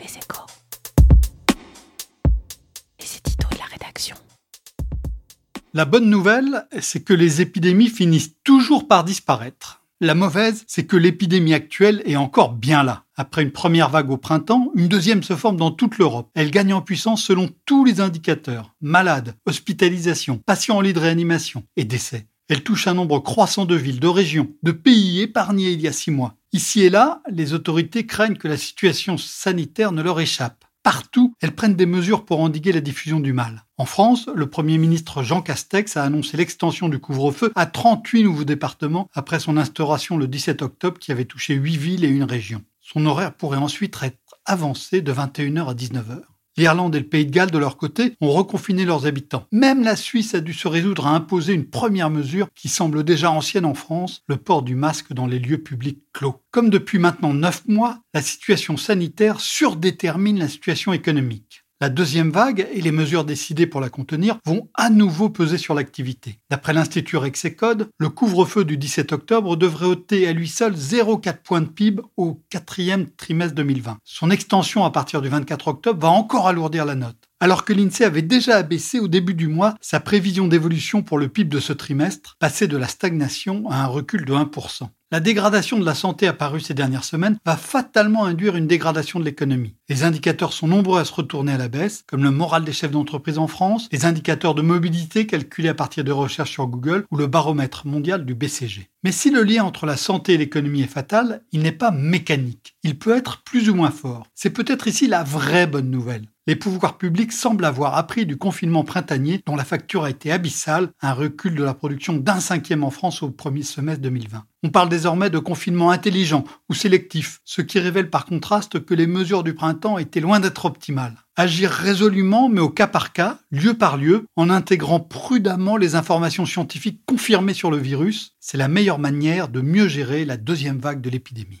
Les échos. Et c'est Tito de la rédaction. La bonne nouvelle, c'est que les épidémies finissent toujours par disparaître. La mauvaise, c'est que l'épidémie actuelle est encore bien là. Après une première vague au printemps, une deuxième se forme dans toute l'Europe. Elle gagne en puissance selon tous les indicateurs. Malades, hospitalisation, patients en lit de réanimation et décès. Elle touche un nombre croissant de villes, de régions, de pays épargnés il y a six mois. Ici et là, les autorités craignent que la situation sanitaire ne leur échappe. Partout, elles prennent des mesures pour endiguer la diffusion du mal. En France, le Premier ministre Jean Castex a annoncé l'extension du couvre-feu à 38 nouveaux départements après son instauration le 17 octobre qui avait touché 8 villes et une région. Son horaire pourrait ensuite être avancé de 21h à 19h. L'Irlande et le Pays de Galles, de leur côté, ont reconfiné leurs habitants. Même la Suisse a dû se résoudre à imposer une première mesure qui semble déjà ancienne en France, le port du masque dans les lieux publics clos. Comme depuis maintenant neuf mois, la situation sanitaire surdétermine la situation économique. La deuxième vague et les mesures décidées pour la contenir vont à nouveau peser sur l'activité. D'après l'Institut Rexecode, le couvre-feu du 17 octobre devrait ôter à lui seul 0,4 points de PIB au quatrième trimestre 2020. Son extension à partir du 24 octobre va encore alourdir la note alors que l'INSEE avait déjà abaissé au début du mois sa prévision d'évolution pour le PIB de ce trimestre, passé de la stagnation à un recul de 1%. La dégradation de la santé apparue ces dernières semaines va fatalement induire une dégradation de l'économie. Les indicateurs sont nombreux à se retourner à la baisse, comme le moral des chefs d'entreprise en France, les indicateurs de mobilité calculés à partir de recherches sur Google ou le baromètre mondial du BCG. Mais si le lien entre la santé et l'économie est fatal, il n'est pas mécanique. Il peut être plus ou moins fort. C'est peut-être ici la vraie bonne nouvelle les pouvoirs publics semblent avoir appris du confinement printanier dont la facture a été abyssale, un recul de la production d'un cinquième en France au premier semestre 2020. On parle désormais de confinement intelligent ou sélectif, ce qui révèle par contraste que les mesures du printemps étaient loin d'être optimales. Agir résolument mais au cas par cas, lieu par lieu, en intégrant prudemment les informations scientifiques confirmées sur le virus, c'est la meilleure manière de mieux gérer la deuxième vague de l'épidémie.